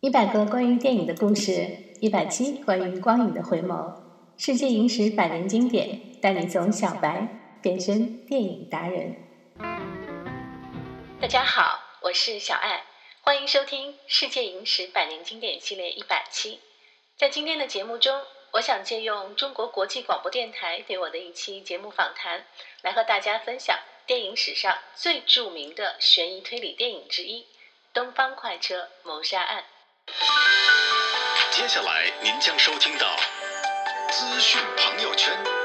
一百个关于电影的故事，一百期关于光影的回眸，世界影史百年经典，带你从小白变身电影达人。大家好，我是小爱，欢迎收听《世界影史百年经典》系列一百期。在今天的节目中，我想借用中国国际广播电台对我的一期节目访谈，来和大家分享电影史上最著名的悬疑推理电影之一《东方快车谋杀案》。接下来您将收听到资讯朋友圈。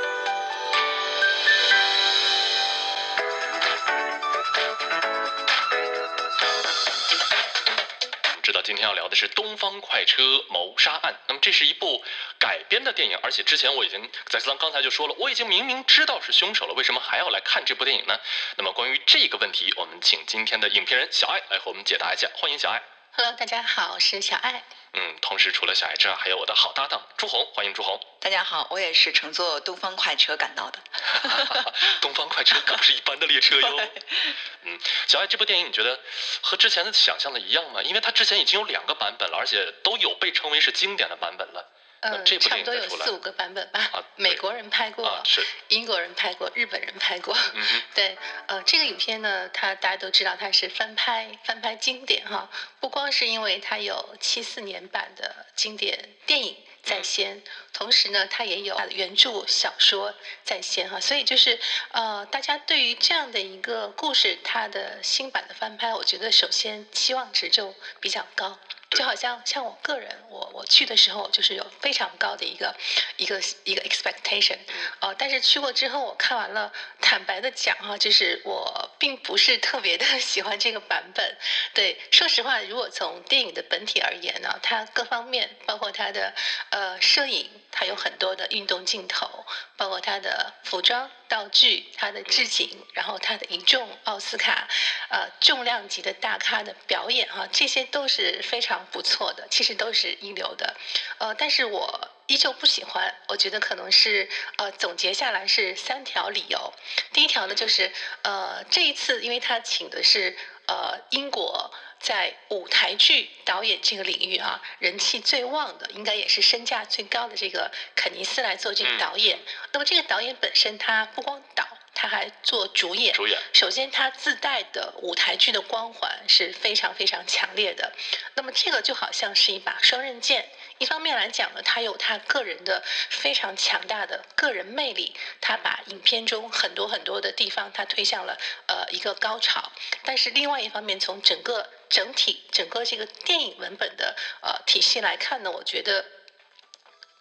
今天要聊的是《东方快车谋杀案》，那么这是一部改编的电影，而且之前我已经在刚刚才就说了，我已经明明知道是凶手了，为什么还要来看这部电影呢？那么关于这个问题，我们请今天的影评人小爱来和我们解答一下，欢迎小爱。Hello，大家好，我是小爱。嗯，同时除了小爱之外，还有我的好搭档朱红，欢迎朱红。大家好，我也是乘坐东方快车赶到的。东方快车可不是一般的列车哟。嗯，小爱，这部电影你觉得和之前的想象的一样吗？因为它之前已经有两个版本了，而且都有被称为是经典的版本了。那呃，差不多有四五个版本吧。啊美国人拍过，啊，是，英国人拍过，日本人拍过。嗯，对，呃，这个影片呢，它大家都知道它是翻拍，翻拍经典哈。不光是因为它有七四年版的经典电影在先，同时呢，它也有原著小说在先哈。所以就是呃，大家对于这样的一个故事，它的新版的翻拍，我觉得首先期望值就比较高。对就好像像我个人，我我去的时候就是有非常高的一个一个一个 expectation，呃，但是去过之后，我看完了，坦白的讲哈、就是我并不是特别的 喜欢这个版本。对，说实话，如果从电影的本体而言呢，它各方面，包括它的呃摄影，它有很多的运动镜头，包括它的服装道具、它的置景，然后它的一众奥斯卡呃重量级的大咖的表演哈、这些都是非常不错的，其实都是一流的。呃，但是我依旧不喜欢，我觉得可能是呃总结下来是三条理由。第一条呢，就是呃这一次因为他请的是呃英国。在舞台剧导演这个领域啊，人气最旺的，应该也是身价最高的这个肯尼斯来做这个嗯导演。那么这个导演本身他不光导，他还做主演。主演，首先，他自带的舞台剧的光环是非常非常强烈的。那么，这个就好像是一把双刃剑。一方面来讲呢，他有他个人的非常强大的个人魅力，他把影片中很多很多的地方，他推向了呃一个高潮。但是另外一方面，从整个整体整个这个电影文本的呃体系来看呢，我觉得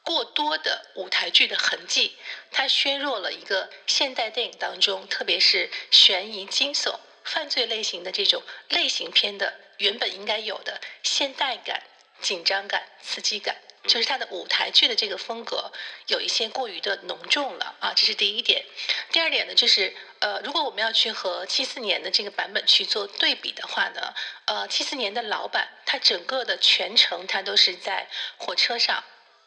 过多的舞台剧的痕迹，它削弱了一个现代电影当中，特别是悬疑、惊悚、犯罪类型的这种类型片的原本应该有的现代感、紧张感、刺激感。就是它的舞台剧的这个风格有一些过于的浓重了啊，这是第一点。第二点呢，就是呃，如果我们要去和七四年的这个版本去做对比的话呢，呃，七四年的老版它整个的全程它都是在火车上。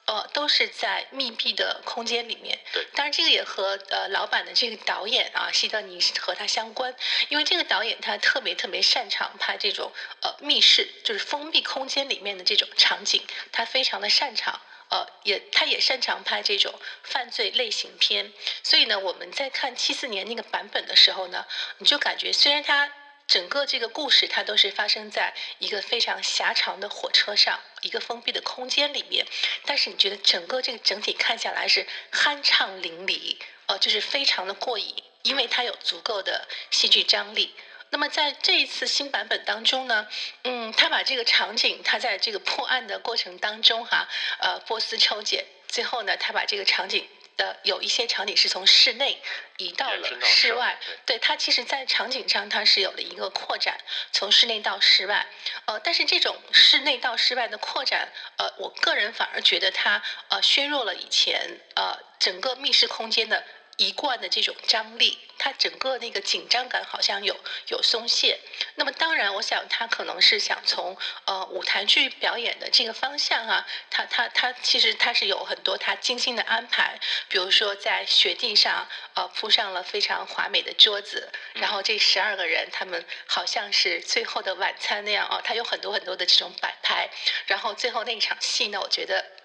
呃，都是在密闭的空间里面。对当然这个也和呃老板的这个导演啊，希德尼和他相关，因为这个导演他特别特别擅长拍这种呃密室，就是封闭空间里面的这种场景，他非常的擅长。呃，也他也擅长拍这种犯罪类型片，所以呢，我们在看七四年那个版本的时候呢，你就感觉虽然它整个这个故事它都是发生在一个非常狭长的火车上，一个封闭的空间里面，但是你觉得整个这个整体看下来是酣畅淋漓，呃，就是非常的过瘾，因为它有足够的戏剧张力。那么在这一次新版本当中呢，嗯，他把这个场景，他在这个破案的过程当中哈，呃，波斯抽检，最后呢，他把这个场景的有一些场景是从室内移到了室外，对它其实，在场景上它是有了一个扩展，从室内到室外。呃，但是这种室内到室外的扩展，呃，我个人反而觉得它呃削弱了以前呃整个密室空间的一贯的这种张力，它整个那个紧张感好像有有松懈。那么当然，我想他可能是想从呃舞台剧表演的这个方向啊，他他他其实他是有很多他精心的安排，比如说在雪地上呃铺上了非常华美的桌子，然后这十二个人他们好像是最后的晚餐那样啊，他有很多很多的这种摆拍，然后最后那场戏呢，我觉得。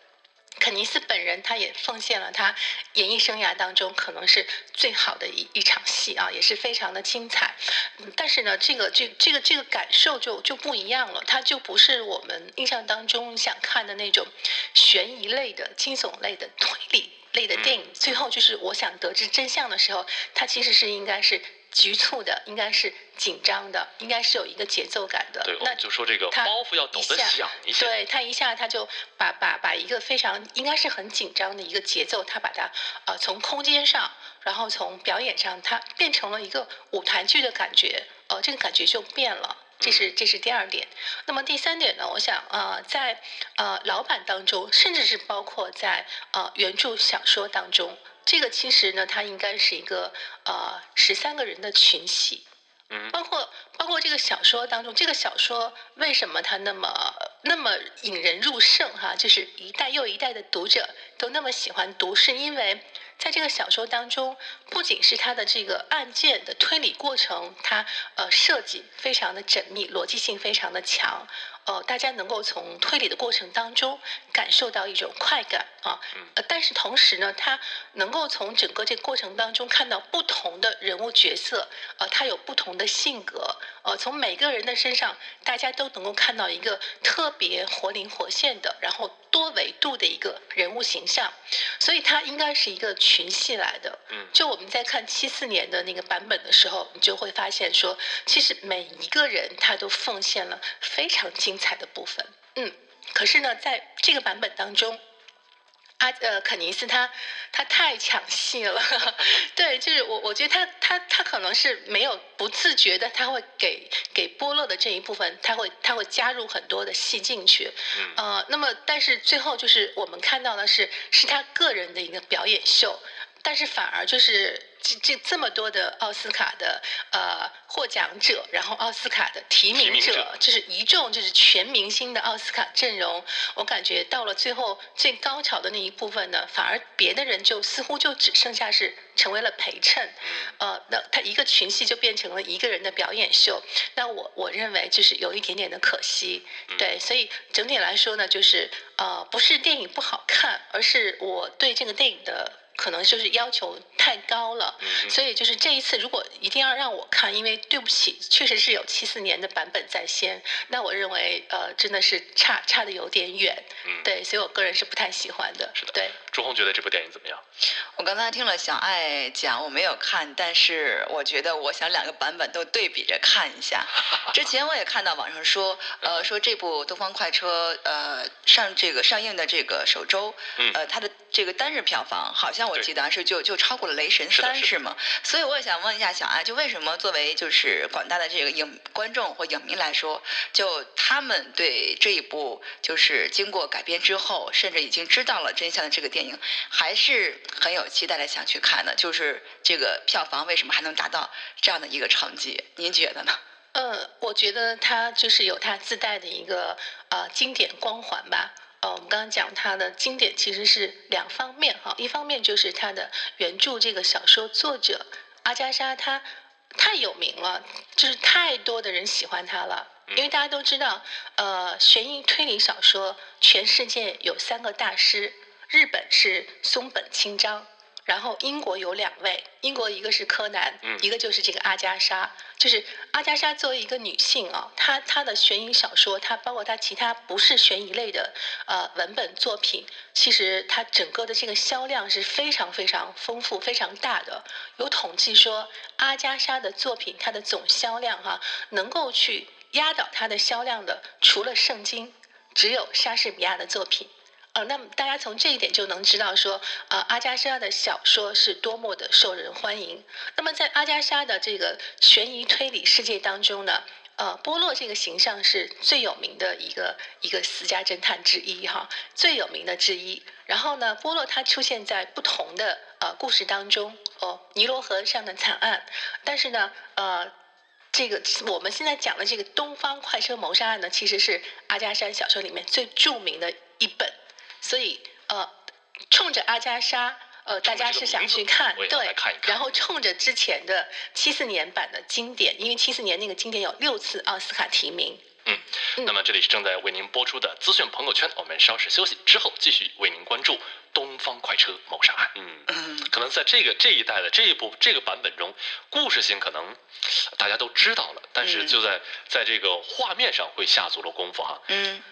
肯尼斯本人，他也奉献了他演艺生涯当中可能是最好的一一场戏啊，也是非常的精彩。但是呢，这个这这个这个感受就就不一样了，它就不是我们印象当中想看的那种悬疑类的、惊悚类的、推理类的电影。最后就是我想得知真相的时候，它其实是应该是。局促的应该是紧张的，应该是有一个节奏感的。对，那就说这个包袱要抖得响一些。对他一下他就把把把一个非常应该是很紧张的一个节奏，他把它呃从空间上，然后从表演上，它变成了一个舞台剧的感觉，呃，这个感觉就变了。这是这是第二点。那么第三点呢？我想呃在呃老版当中，甚至是包括在呃原著小说当中。这个其实呢，它应该是一个呃十三个人的群戏，嗯，包括包括这个小说当中，这个小说为什么它那么那么引人入胜哈？就是一代又一代的读者都那么喜欢读，是因为在这个小说当中，不仅是它的这个案件的推理过程，它呃设计非常的缜密，逻辑性非常的强。呃，大家能够从推理的过程当中感受到一种快感啊，呃，但是同时呢，他能够从整个这个过程当中看到不同的人物角色，呃，他有不同的性格，呃，从每个人的身上，大家都能够看到一个特别活灵活现的，然后多维度的一个人物形象，所以它应该是一个群戏来的。嗯，就我们在看七四年的那个版本的时候，你就会发现说，其实每一个人他都奉献了非常精。精彩的部分，嗯，可是呢，在这个版本当中，阿呃肯尼斯他他太抢戏了，对，就是我我觉得他他他可能是没有不自觉的，他会给给波洛的这一部分，他会他会加入很多的戏进去，呃，那么但是最后就是我们看到的是是他个人的一个表演秀，但是反而就是。这这这么多的奥斯卡的呃获奖者，然后奥斯卡的提名者，就是一众就是全明星的奥斯卡阵容，我感觉到了最后最高潮的那一部分呢，反而别的人就似乎就只剩下是成为了陪衬，呃，那他一个群戏就变成了一个人的表演秀，那我我认为就是有一点点的可惜，对，所以整体来说呢，就是呃不是电影不好看，而是我对这个电影的。可能就是要求太高了，所以就是这一次，如果一定要让我看，因为对不起，确实是有七四年的版本在先，那我认为呃真的是差差的有点远，对，所以我个人是不太喜欢的。是的，对。朱红觉得这部电影怎么样？我刚才听了小爱讲，我没有看，但是我觉得我想两个版本都对比着看一下。之前我也看到网上说，呃，说这部《东方快车》呃上这个上映的这个首周，呃，它的这个单日票房好像。我记得是就就超过了《雷神三》是吗？所以我也想问一下小安，就为什么作为就是广大的这个影观众或影迷来说，就他们对这一部就是经过改编之后，甚至已经知道了真相的这个电影，还是很有期待的想去看的？就是这个票房为什么还能达到这样的一个成绩？您觉得呢？呃，我觉得它就是有它自带的一个呃经典光环吧。呃，我们刚刚讲它的经典其实是两方面哈，一方面就是它的原著这个小说作者阿加莎，她太有名了，就是太多的人喜欢她了，因为大家都知道，呃，悬疑推理小说全世界有三个大师，日本是松本清张。然后英国有两位，英国一个是柯南，一个就是这个阿加莎。就是阿加莎作为一个女性啊，她她的悬疑小说，她包括她其他不是悬疑类的呃文本作品，其实她整个的这个销量是非常非常丰富、非常大的。有统计说，阿加莎的作品它的总销量哈，能够去压倒它的销量的，除了圣经，只有莎士比亚的作品。呃，那么大家从这一点就能知道说，呃，阿加莎的小说是多么的受人欢迎。那么在阿加莎的这个悬疑推理世界当中呢，呃，波洛这个形象是最有名的一个一个私家侦探之一哈，最有名的之一。然后呢，波洛他出现在不同的呃故事当中哦，尼罗河上的惨案，但是呢，呃，这个我们现在讲的这个东方快车谋杀案呢，其实是阿加莎小说里面最著名的一本，所以呃，冲着阿加莎。呃，大家是想去看，对，然后冲着之前的七四年版的经典，因为七四年那个经典有六次奥斯卡提名。嗯，那么这里是正在为您播出的资讯朋友圈，我们稍事休息之后继续为您关注《东方快车谋杀案》。嗯，可能在这个这一代的这一部这个版本中，故事性可能大家都知道了，但是就在在这个画面上会下足了功夫哈。嗯。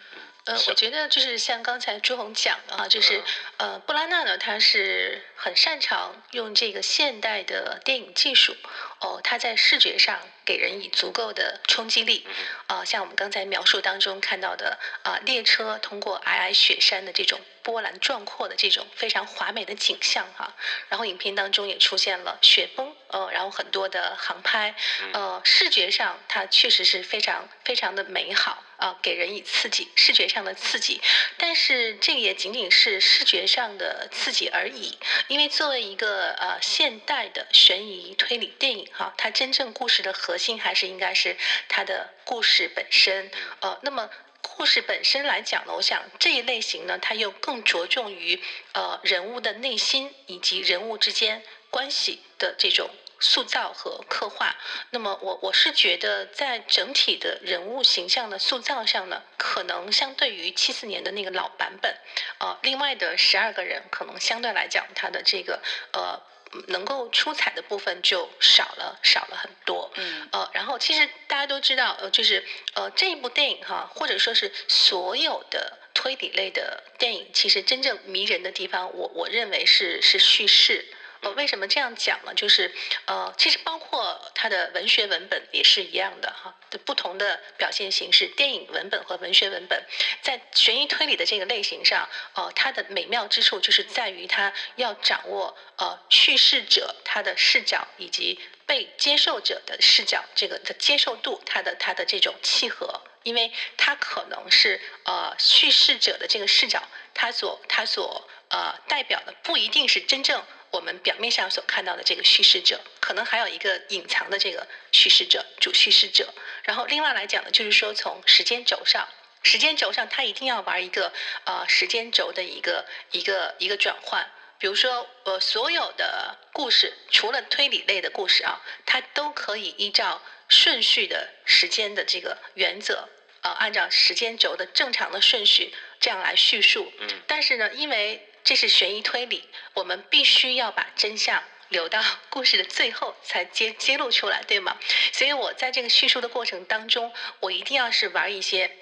呃，我觉得就是像刚才朱红讲的哈，就是呃，布拉纳呢，他是很擅长用这个现代的电影技术，哦，他在视觉上给人以足够的冲击力，啊，像我们刚才描述当中看到的啊，列车通过皑皑雪山的这种波澜壮阔的这种非常华美的景象哈，然后影片当中也出现了雪崩，呃，然后很多的航拍，呃，视觉上它确实是非常非常的美好。啊，给人以刺激，视觉上的刺激，但是这也仅仅是视觉上的刺激而已。因为作为一个呃现代的悬疑推理电影哈，它真正故事的核心还是应该是它的故事本身。呃，那么故事本身来讲呢，我想这一类型呢，它又更着重于呃人物的内心以及人物之间关系的这种。塑造和刻画，那么我我是觉得在整体的人物形象的塑造上呢，可能相对于七四年的那个老版本，呃，另外的十二个人可能相对来讲，他的这个呃能够出彩的部分就少了少了很多，嗯，呃，然后其实大家都知道，呃，就是呃这一部电影哈，或者说是所有的推理类的电影，其实真正迷人的地方，我我认为是是叙事。呃，为什么这样讲呢？就是，呃，其实包括它的文学文本也是一样的哈，的不同的表现形式，电影文本和文学文本，在悬疑推理的这个类型上，呃，它的美妙之处就是在于它要掌握呃叙事者他的视角以及被接受者的视角这个的接受度，它的它的这种契合，因为它可能是呃叙事者的这个视角，它所它所呃代表的不一定是真正。我们表面上所看到的这个叙事者，可能还有一个隐藏的这个叙事者、主叙事者。然后另外来讲呢，就是说从时间轴上，时间轴上它一定要玩一个呃时间轴的一个一个一个转换。比如说呃所有的故事，除了推理类的故事啊，它都可以依照顺序的时间的这个原则，呃按照时间轴的正常的顺序这样来叙述。嗯。但是呢，因为这是悬疑推理，我们必须要把真相留到故事的最后才揭揭露出来，对吗？所以我在这个叙述的过程当中，我一定要是玩一些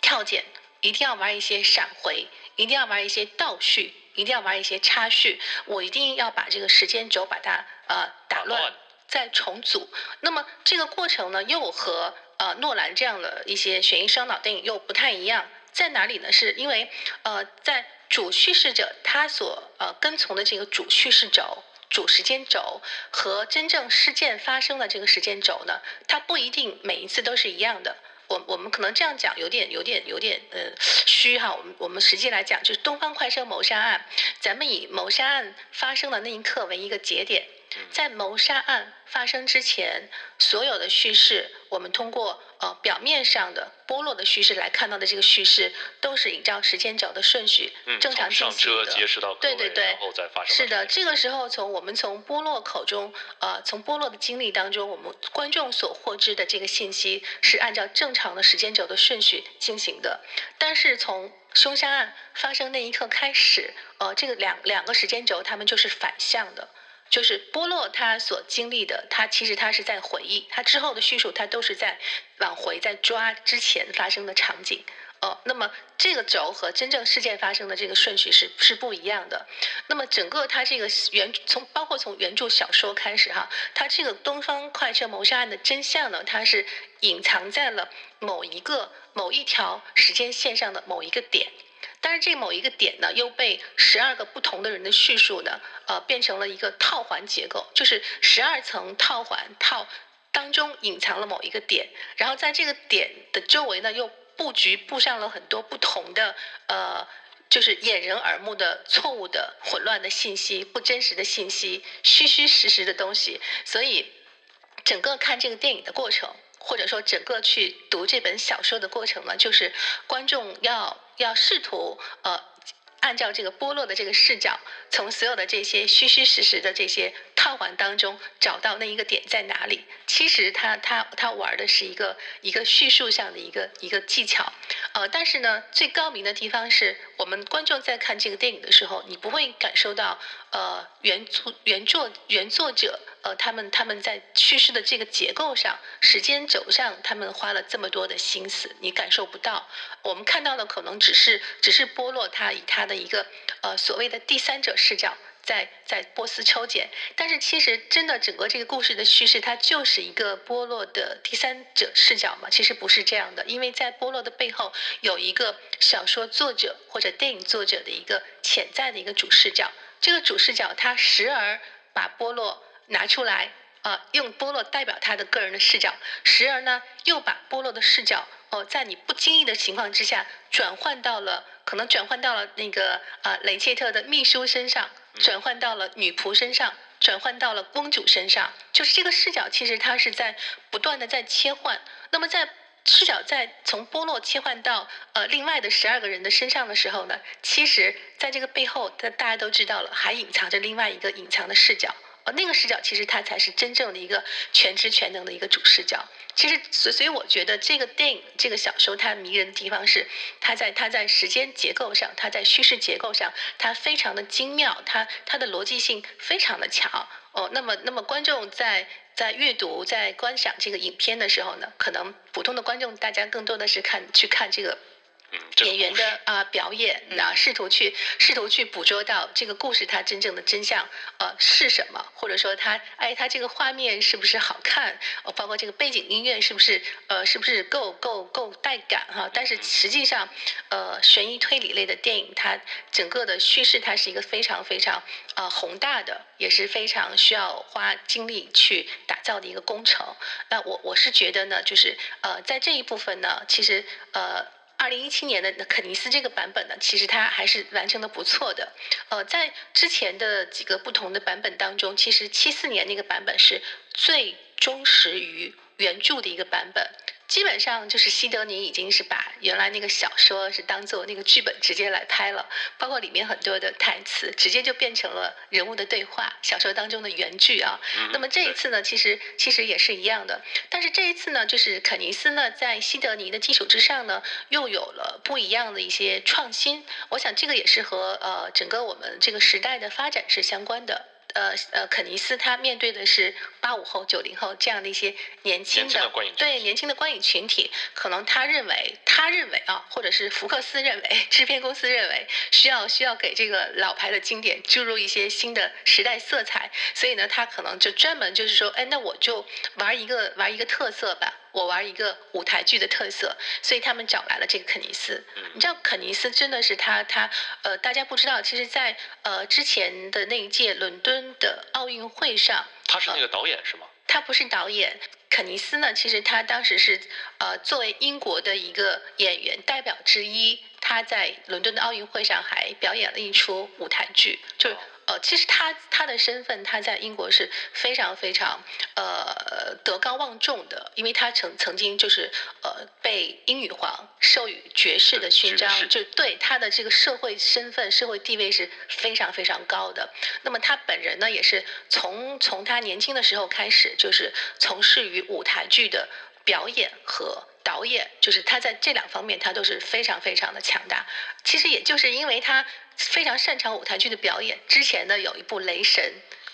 跳剪，一定要玩一些闪回，一定要玩一些倒叙，一定要玩一些插叙，我一定要把这个时间轴把它呃打乱，再重组。那么这个过程呢，又和呃诺兰这样的一些悬疑烧脑电影又不太一样，在哪里呢？是因为呃在主叙事者他所呃跟从的这个主叙事轴、主时间轴和真正事件发生的这个时间轴呢，它不一定每一次都是一样的。我我们可能这样讲有点有点有点呃虚哈。我们我们实际来讲，就是东方快车谋杀案，咱们以谋杀案发生的那一刻为一个节点。在谋杀案发生之前，所有的叙事，我们通过呃表面上的波落的叙事来看到的这个叙事，都是依照时间轴的顺序正常进行的。对对对，是的，这个时候从我们从波洛口中，呃，从波洛的经历当中，我们观众所获知的这个信息是按照正常的时间轴的顺序进行的。但是从凶杀案发生那一刻开始，呃，这个两两个时间轴他们就是反向的。就是波洛他所经历的，他其实他是在回忆，他之后的叙述他都是在往回在抓之前发生的场景。哦，那么这个轴和真正事件发生的这个顺序是是不一样的。那么整个他这个原从包括从原著小说开始哈，他这个东方快车谋杀案的真相呢，它是隐藏在了某一个某一条时间线上的某一个点。但是这某一个点呢，又被十二个不同的人的叙述呢，呃，变成了一个套环结构，就是十二层套环套当中隐藏了某一个点，然后在这个点的周围呢，又布局布上了很多不同的呃，就是掩人耳目的错误的、混乱的信息、不真实的信息、虚虚实实的东西。所以，整个看这个电影的过程，或者说整个去读这本小说的过程呢，就是观众要要试图呃。按照这个波洛的这个视角，从所有的这些虚虚实实的这些套环当中，找到那一个点在哪里。其实他他他玩的是一个一个叙述上的一个一个技巧，呃，但是呢，最高明的地方是我们观众在看这个电影的时候，你不会感受到呃原作原作原作者。呃，他们他们在叙事的这个结构上、时间轴上，他们花了这么多的心思，你感受不到。我们看到的可能只是只是波洛他以他的一个呃所谓的第三者视角在在波斯抽检，但是其实真的整个这个故事的叙事，它就是一个波洛的第三者视角嘛？其实不是这样的，因为在波洛的背后有一个小说作者或者电影作者的一个潜在的一个主视角，这个主视角他时而把波洛。拿出来，呃，用波洛代表他的个人的视角，时而呢又把波洛的视角，哦，在你不经意的情况之下，转换到了，可能转换到了那个呃雷切特的秘书身上，转换到了女仆身上，转换到了公主身上，就是这个视角其实它是在不断的在切换。那么在视角在从波洛切换到呃另外的十二个人的身上的时候呢，其实在这个背后，大大家都知道了，还隐藏着另外一个隐藏的视角。呃，那个视角其实它才是真正的一个全知全能的一个主视角。其实，所所以我觉得这个电影、这个小说它迷人的地方是，它在它在时间结构上，它在叙事结构上，它非常的精妙，它它的逻辑性非常的强。哦，那么那么观众在在阅读、在观赏这个影片的时候呢，可能普通的观众大家更多的是看去看这个。演员的啊表演，那试图去试图去捕捉到这个故事它真正的真相呃是什么，或者说它哎它这个画面是不是好看，呃包括这个背景音乐是不是呃是不是够够够带感哈？但是实际上呃悬疑推理类的电影，它整个的叙事它是一个非常非常呃宏大的，也是非常需要花精力去打造的一个工程。那我我是觉得呢，就是呃在这一部分呢，其实呃。二零一七年的肯尼斯这个版本呢，其实它还是完成的不错的。呃，在之前的几个不同的版本当中，其实七四年那个版本是最忠实于原著的一个版本。基本上就是西德尼已经是把原来那个小说是当做那个剧本直接来拍了，包括里面很多的台词直接就变成了人物的对话，小说当中的原句啊。那么这一次呢，其实其实也是一样的，但是这一次呢，就是肯尼斯呢在西德尼的基础之上呢，又有了不一样的一些创新。我想这个也是和呃整个我们这个时代的发展是相关的。呃呃，肯尼斯他面对的是八五后、九零后这样的一些年轻的对年轻的观影群体，可能他认为他认为啊，或者是福克斯认为，制片公司认为需要需要给这个老牌的经典注入一些新的时代色彩，所以呢，他可能就专门就是说，哎，那我就玩一个玩一个特色吧。我玩一个舞台剧的特色，所以他们找来了这个肯尼斯。你知道肯尼斯真的是他他呃，大家不知道，其实，在呃之前的那一届伦敦的奥运会上，他是那个导演是吗？他不是导演，肯尼斯呢，其实他当时是呃作为英国的一个演员代表之一，他在伦敦的奥运会上还表演了一出舞台剧，就。呃，其实他他的身份，他在英国是非常非常呃德高望重的，因为他曾曾经就是呃被英女皇授予爵士的勋章，就对他的这个社会身份、社会地位是非常非常高的。那么他本人呢，也是从从他年轻的时候开始，就是从事于舞台剧的表演和导演，就是他在这两方面他都是非常非常的强大。其实也就是因为他。非常擅长舞台剧的表演。之前呢，有一部《雷神》，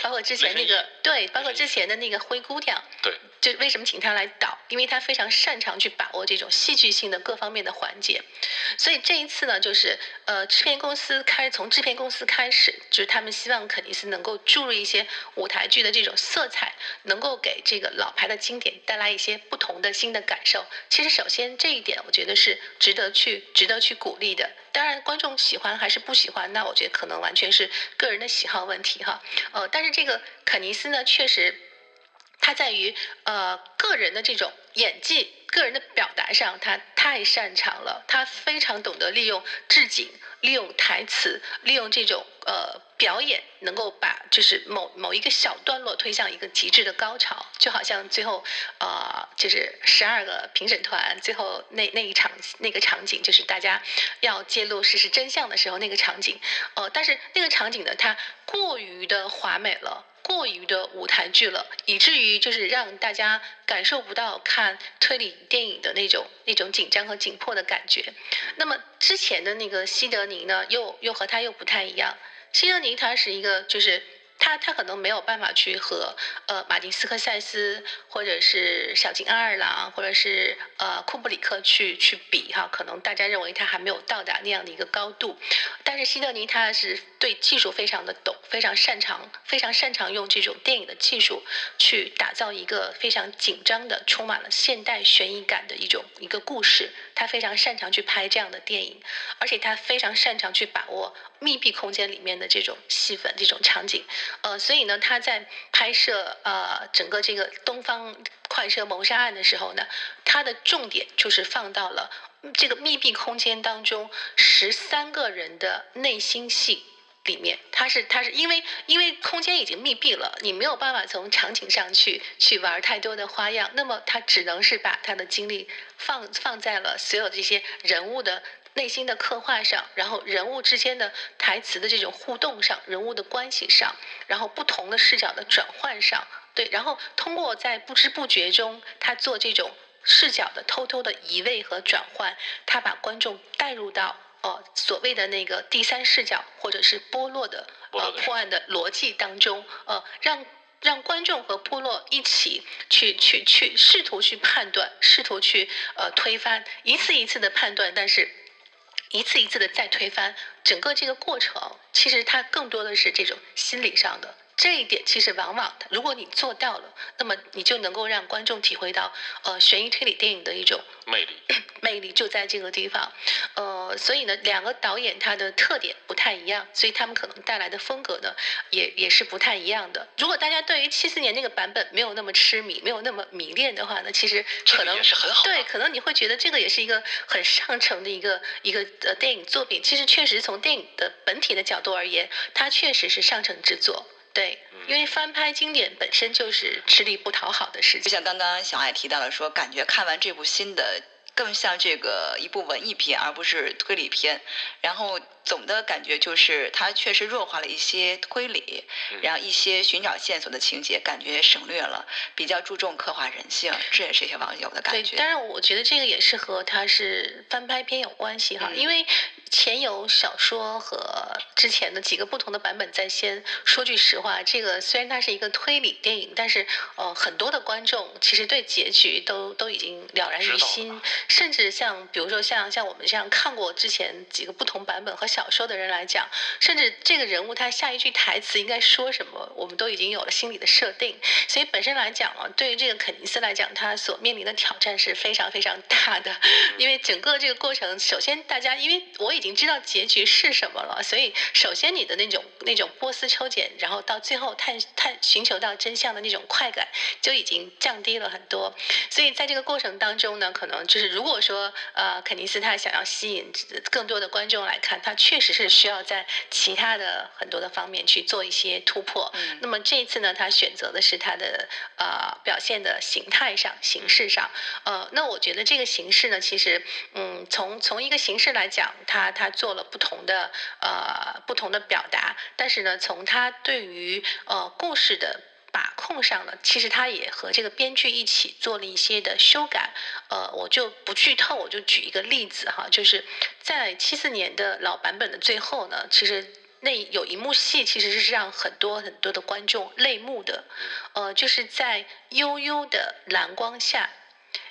包括之前那个对，包括之前的那个《灰姑娘》。对。就为什么请她来导？因为她非常擅长去把握这种戏剧性的各方面的环节。所以这一次呢，就是呃，制片公司开从制片公司开始，就是他们希望肯尼斯能够注入一些舞台剧的这种色彩，能够给这个老牌的经典带来一些不同的新的感受。其实，首先这一点，我觉得是值得去值得去鼓励的。当然，观众喜欢还是不喜欢，那我觉得可能完全是个人的喜好问题哈。呃，但是这个肯尼斯呢，确实。他在于呃个人的这种演技、个人的表达上，他太擅长了。他非常懂得利用置景、利用台词、利用这种呃表演，能够把就是某某一个小段落推向一个极致的高潮。就好像最后呃就是十二个评审团最后那那一场那个场景，就是大家要揭露事实真相的时候那个场景。呃，但是那个场景呢，它过于的华美了。过于的舞台剧了，以至于就是让大家感受不到看推理电影的那种那种紧张和紧迫的感觉。那么之前的那个西德尼呢，又又和他又不太一样。西德尼他是一个就是。他他可能没有办法去和呃马丁斯科塞斯或者是小津安二郎或者是呃库布里克去去比哈，可能大家认为他还没有到达那样的一个高度。但是希德尼他是对技术非常的懂，非常擅长，非常擅长用这种电影的技术去打造一个非常紧张的、充满了现代悬疑感的一种一个故事。他非常擅长去拍这样的电影，而且他非常擅长去把握密闭空间里面的这种戏份、这种场景。呃，所以呢，他在拍摄呃整个这个东方快车谋杀案的时候呢，他的重点就是放到了这个密闭空间当中十三个人的内心戏里面。他是他是因为因为空间已经密闭了，你没有办法从场景上去去玩太多的花样，那么他只能是把他的精力放放在了所有这些人物的。内心的刻画上，然后人物之间的台词的这种互动上，人物的关系上，然后不同的视角的转换上，对，然后通过在不知不觉中，他做这种视角的偷偷的移位和转换，他把观众带入到呃所谓的那个第三视角或者是波洛的呃破案的逻辑当中，呃让让观众和波洛一起去去去试图去判断，试图去呃推翻，一次一次的判断，但是。一次一次的再推翻整个这个过程，其实它更多的是这种心理上的。这一点其实往往，如果你做到了，那么你就能够让观众体会到，呃，悬疑推理电影的一种魅力。魅力就在这个地方，呃，所以呢，两个导演他的特点不太一样，所以他们可能带来的风格呢，也也是不太一样的。如果大家对于七四年那个版本没有那么痴迷，没有那么迷恋的话呢，其实可能是很好。对，可能你会觉得这个也是一个很上乘的一个一个呃电影作品。其实确实从电影的本体的角度而言，它确实是上乘之作。对，因为翻拍经典本身就是吃力不讨好的事情。就像刚刚小爱提到了，说感觉看完这部新的。更像这个一部文艺片，而不是推理片。然后总的感觉就是，它确实弱化了一些推理，然后一些寻找线索的情节感觉省略了，比较注重刻画人性。这也是一些网友的感觉。对，当然我觉得这个也是和它是翻拍片有关系哈，因为。前有小说和之前的几个不同的版本在先。说句实话，这个虽然它是一个推理电影，但是呃，很多的观众其实对结局都都已经了然于心。甚至像比如说像像我们这样看过之前几个不同版本和小说的人来讲，甚至这个人物他下一句台词应该说什么，我们都已经有了心理的设定。所以本身来讲啊，对于这个肯尼斯来讲，他所面临的挑战是非常非常大的。因为整个这个过程，首先大家因为我已已经知道结局是什么了，所以首先你的那种那种波斯抽检，然后到最后探探寻求到真相的那种快感就已经降低了很多。所以在这个过程当中呢，可能就是如果说呃肯尼斯他想要吸引更多的观众来看，他确实是需要在其他的很多的方面去做一些突破。那么这一次呢，他选择的是他的呃表现的形态上、形式上。呃，那我觉得这个形式呢，其实嗯，从从一个形式来讲，他他做了不同的呃不同的表达，但是呢，从他对于呃故事的把控上呢，其实他也和这个编剧一起做了一些的修改。呃，我就不剧透，我就举一个例子哈，就是在七四年的老版本的最后呢，其实那有一幕戏其实是让很多很多的观众泪目的。呃，就是在悠悠的蓝光下，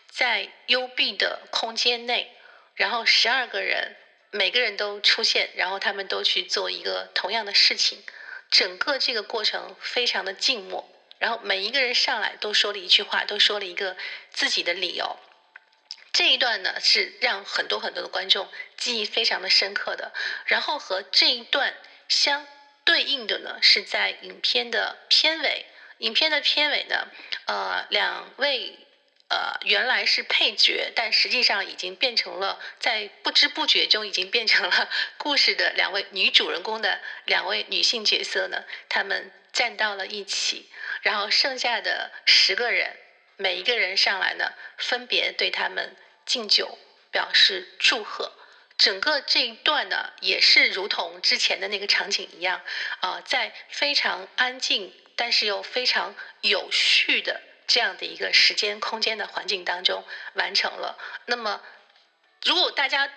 在幽闭的空间内，然后十二个人。每个人都出现，然后他们都去做一个同样的事情，整个这个过程非常的静默，然后每一个人上来都说了一句话，都说了一个自己的理由。这一段呢是让很多很多的观众记忆非常的深刻的。然后和这一段相对应的呢，是在影片的片尾影片的片尾呢，呃，两位呃原来是配角，但实际上已经变成了在不知不觉中已经变成了 故事的两位女主人公的两位女性角色呢，她们站到了一起，然后剩下的十个人，每一个人上来呢，分别对他们敬酒，表示祝贺。整个这一段呢，也是如同之前的那个场景一样，啊，在非常安静，但是又非常有序的这样的一个时间空间的环境当中完成了。那么，如果大家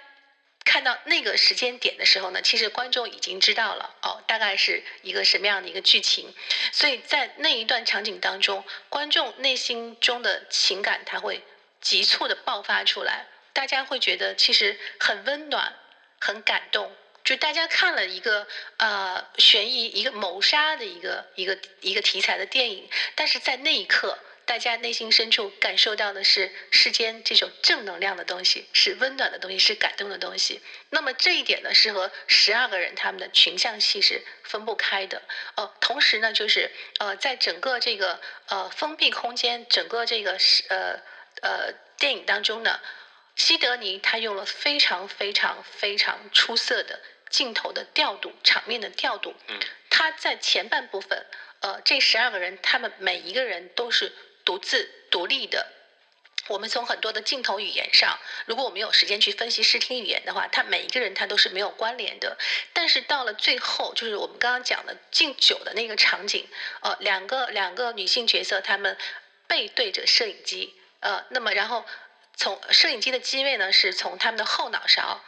看到那个时间点的时候呢，其实观众已经知道了哦，大概是一个什么样的一个剧情。所以在那一段场景当中，观众内心中的情感它会急促的爆发出来。大家会觉得其实很温暖、很感动，就大家看了一个呃悬疑、一个谋杀的一个一个一个题材的电影，但是在那一刻，大家内心深处感受到的是世间这种正能量的东西，是温暖的东西，是感动的东西。那么这一点呢，是和十二个人他们的群像戏是分不开的。呃，同时呢，就是呃，在整个这个呃封闭空间、整个这个是呃呃电影当中呢。西德尼他用了非常非常非常出色的镜头的调度，场面的调度。嗯，他在前半部分，呃，这十二个人，他们每一个人都是独自独立的。我们从很多的镜头语言上，如果我们有时间去分析视听语言的话，他每一个人他都是没有关联的。但是到了最后，就是我们刚刚讲的敬酒的那个场景，呃，两个两个女性角色，她们背对着摄影机，呃，那么然后。从摄影机的机位呢，是从他们的后脑勺，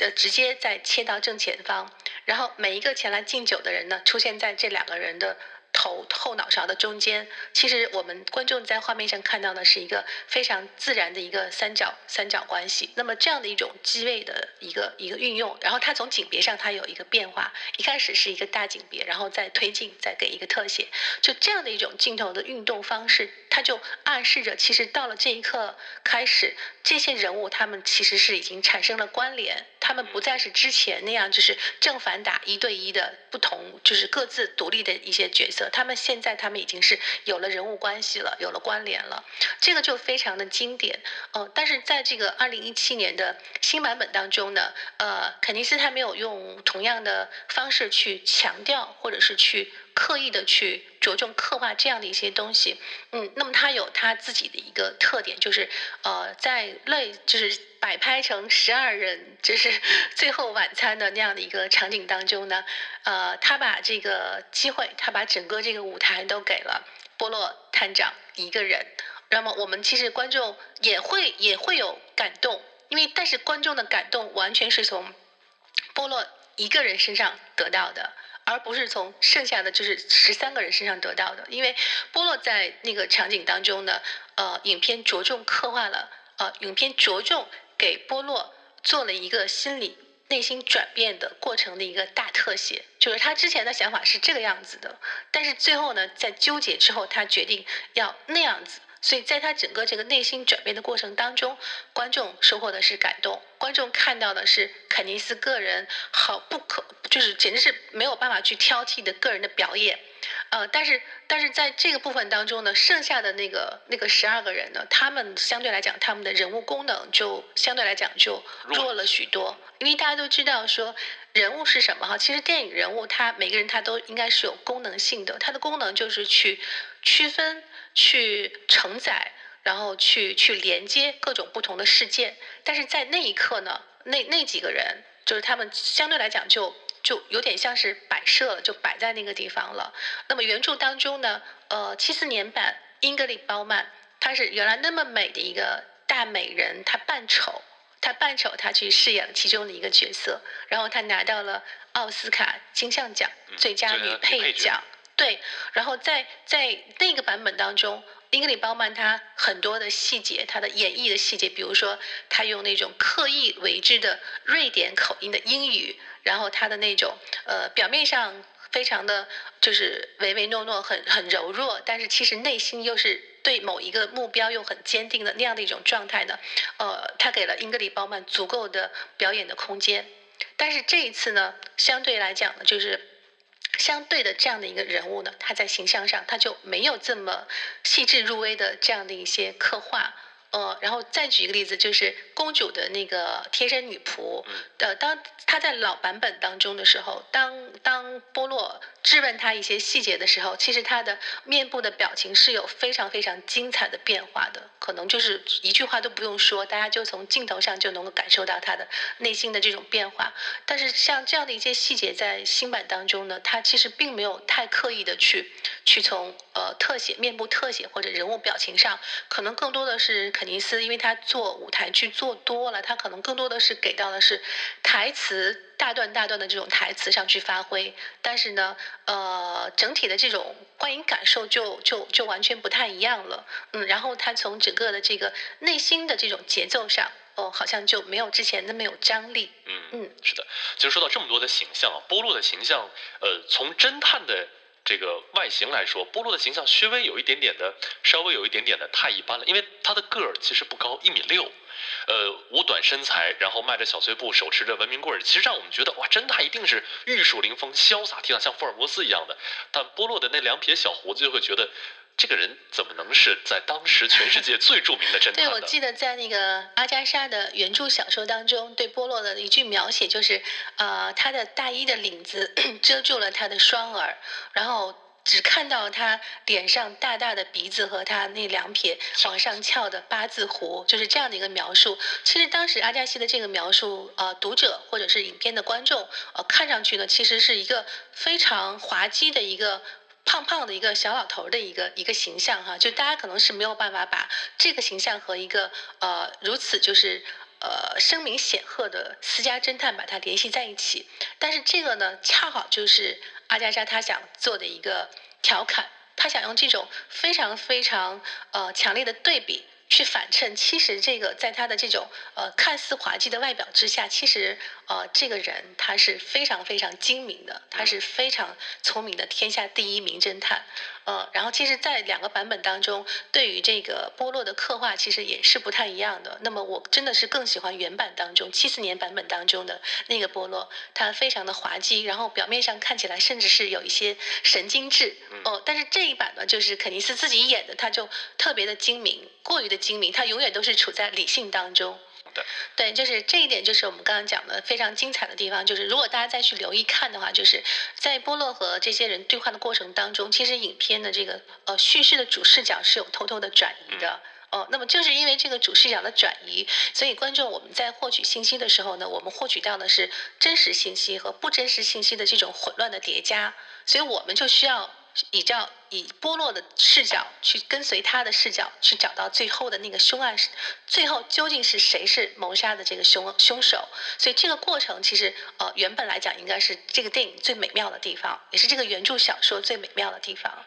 呃，直接再切到正前方，然后每一个前来敬酒的人呢，出现在这两个人的。头后脑勺的中间，其实我们观众在画面上看到的是一个非常自然的一个三角三角关系。那么这样的一种机位的一个一个运用，然后它从景别上它有一个变化，一开始是一个大景别，然后再推进，再给一个特写，就这样的一种镜头的运动方式，它就暗示着其实到了这一刻开始，这些人物他们其实是已经产生了关联，他们不再是之前那样就是正反打一对一的不同，就是各自独立的一些角色。他们现在，他们已经是有了人物关系了，有了关联了，这个就非常的经典。呃，但是在这个二零一七年的新版本当中呢，呃，肯尼斯他没有用同样的方式去强调，或者是去刻意的去着重刻画这样的一些东西。嗯，那么他有他自己的一个特点，就是呃，在类就是。摆拍成十二人，就是最后晚餐的那样的一个场景当中呢，呃，他把这个机会，他把整个这个舞台都给了波洛探长一个人。那么我们其实观众也会也会有感动，因为但是观众的感动完全是从波洛一个人身上得到的，而不是从剩下的就是十三个人身上得到的。因为波洛在那个场景当中呢，呃，影片着重刻画了，呃，影片着重。给波洛做了一个心理内心转变的过程的一个大特写，就是他之前的想法是这个样子的，但是最后呢，在纠结之后，他决定要那样子。所以在他整个这个内心转变的过程当中，观众收获的是感动，观众看到的是肯尼斯个人好不可，就是简直是没有办法去挑剔的个人的表演。呃，但是但是在这个部分当中呢，剩下的那个那个十二个人呢，他们相对来讲，他们的人物功能就相对来讲就弱了许多。因为大家都知道说人物是什么哈，其实电影人物他每个人他都应该是有功能性的，他的功能就是去区分、去承载，然后去去连接各种不同的事件。但是在那一刻呢，那那几个人就是他们相对来讲就。就有点像是摆设了，就摆在那个地方了。那么原著当中呢，呃，七四年版英格丽褒曼，她是原来那么美的一个大美人，她扮丑，她扮丑，她去饰演了其中的一个角色，然后她拿到了奥斯卡金像奖最佳女配角。对，然后在在那个版本当中。英格丽褒曼她很多的细节，她的演绎的细节，比如说她用那种刻意为之的瑞典口音的英语，然后她的那种呃表面上非常的就是唯唯诺诺，很很柔弱，但是其实内心又是对某一个目标又很坚定的那样的一种状态呢，呃，他给了英格丽褒曼足够的表演的空间，但是这一次呢，相对来讲呢，就是。相对的这样的一个人物呢，他在形象上他就没有这么细致入微的这样的一些刻画。呃，然后再举一个例子，就是公主的那个贴身女仆，呃，当她在老版本当中的时候，当当波洛质问她一些细节的时候，其实她的面部的表情是有非常非常精彩的变化的，可能就是一句话都不用说，大家就从镜头上就能够感受到她的内心的这种变化。但是像这样的一些细节，在新版当中呢，她其实并没有太刻意的去去从呃特写、面部特写或者人物表情上，可能更多的是。肯尼斯，因为他做舞台剧做多了，他可能更多的是给到的是台词大段大段的这种台词上去发挥，但是呢，呃，整体的这种观影感受就就就完全不太一样了，嗯，然后他从整个的这个内心的这种节奏上，哦，好像就没有之前那么有张力，嗯。嗯，是的，其实说到这么多的形象啊，波洛的形象，呃，从侦探的。这个外形来说，波洛的形象稍微有一点点的，稍微有一点点的太一般了，因为他的个儿其实不高，一米六，呃，五短身材，然后迈着小碎步，手持着文明棍儿，其实让我们觉得哇，侦探一定是玉树临风、潇洒倜傥，像福尔摩斯一样的。但波洛的那两撇小胡子就会觉得。这个人怎么能是在当时全世界最著名的侦探？对，我记得在那个阿加莎的原著小说当中，对波洛的一句描写就是，呃，他的大衣的领子 遮住了他的双耳，然后只看到他脸上大大的鼻子和他那两撇往上翘的八字胡，就是这样的一个描述。其实当时阿加西的这个描述，呃，读者或者是影片的观众，呃，看上去呢，其实是一个非常滑稽的一个。胖胖的一个小老头的一个一个形象哈，就大家可能是没有办法把这个形象和一个呃如此就是呃声名显赫的私家侦探把它联系在一起。但是这个呢，恰好就是阿加莎她想做的一个调侃，他想用这种非常非常呃强烈的对比。去反衬，其实这个在他的这种呃看似滑稽的外表之下，其实呃这个人他是非常非常精明的，他是非常聪明的天下第一名侦探。呃，然后其实，在两个版本当中，对于这个波洛的刻画，其实也是不太一样的。那么，我真的是更喜欢原版当中七四年版本当中的那个波洛，他非常的滑稽，然后表面上看起来甚至是有一些神经质。哦，但是这一版呢，就是肯尼斯自己演的，他就特别的精明，过于的精明，他永远都是处在理性当中。对，就是这一点，就是我们刚刚讲的非常精彩的地方。就是如果大家再去留意看的话，就是在波洛和这些人对话的过程当中，其实影片的这个呃叙事的主视角是有偷偷的转移的。哦，那么就是因为这个主视角的转移，所以观众我们在获取信息的时候呢，我们获取到的是真实信息和不真实信息的这种混乱的叠加，所以我们就需要。以这样以波洛的视角去跟随他的视角去找到最后的那个凶案，最后究竟是谁是谋杀的这个凶凶手？所以这个过程其实呃原本来讲应该是这个电影最美妙的地方，也是这个原著小说最美妙的地方。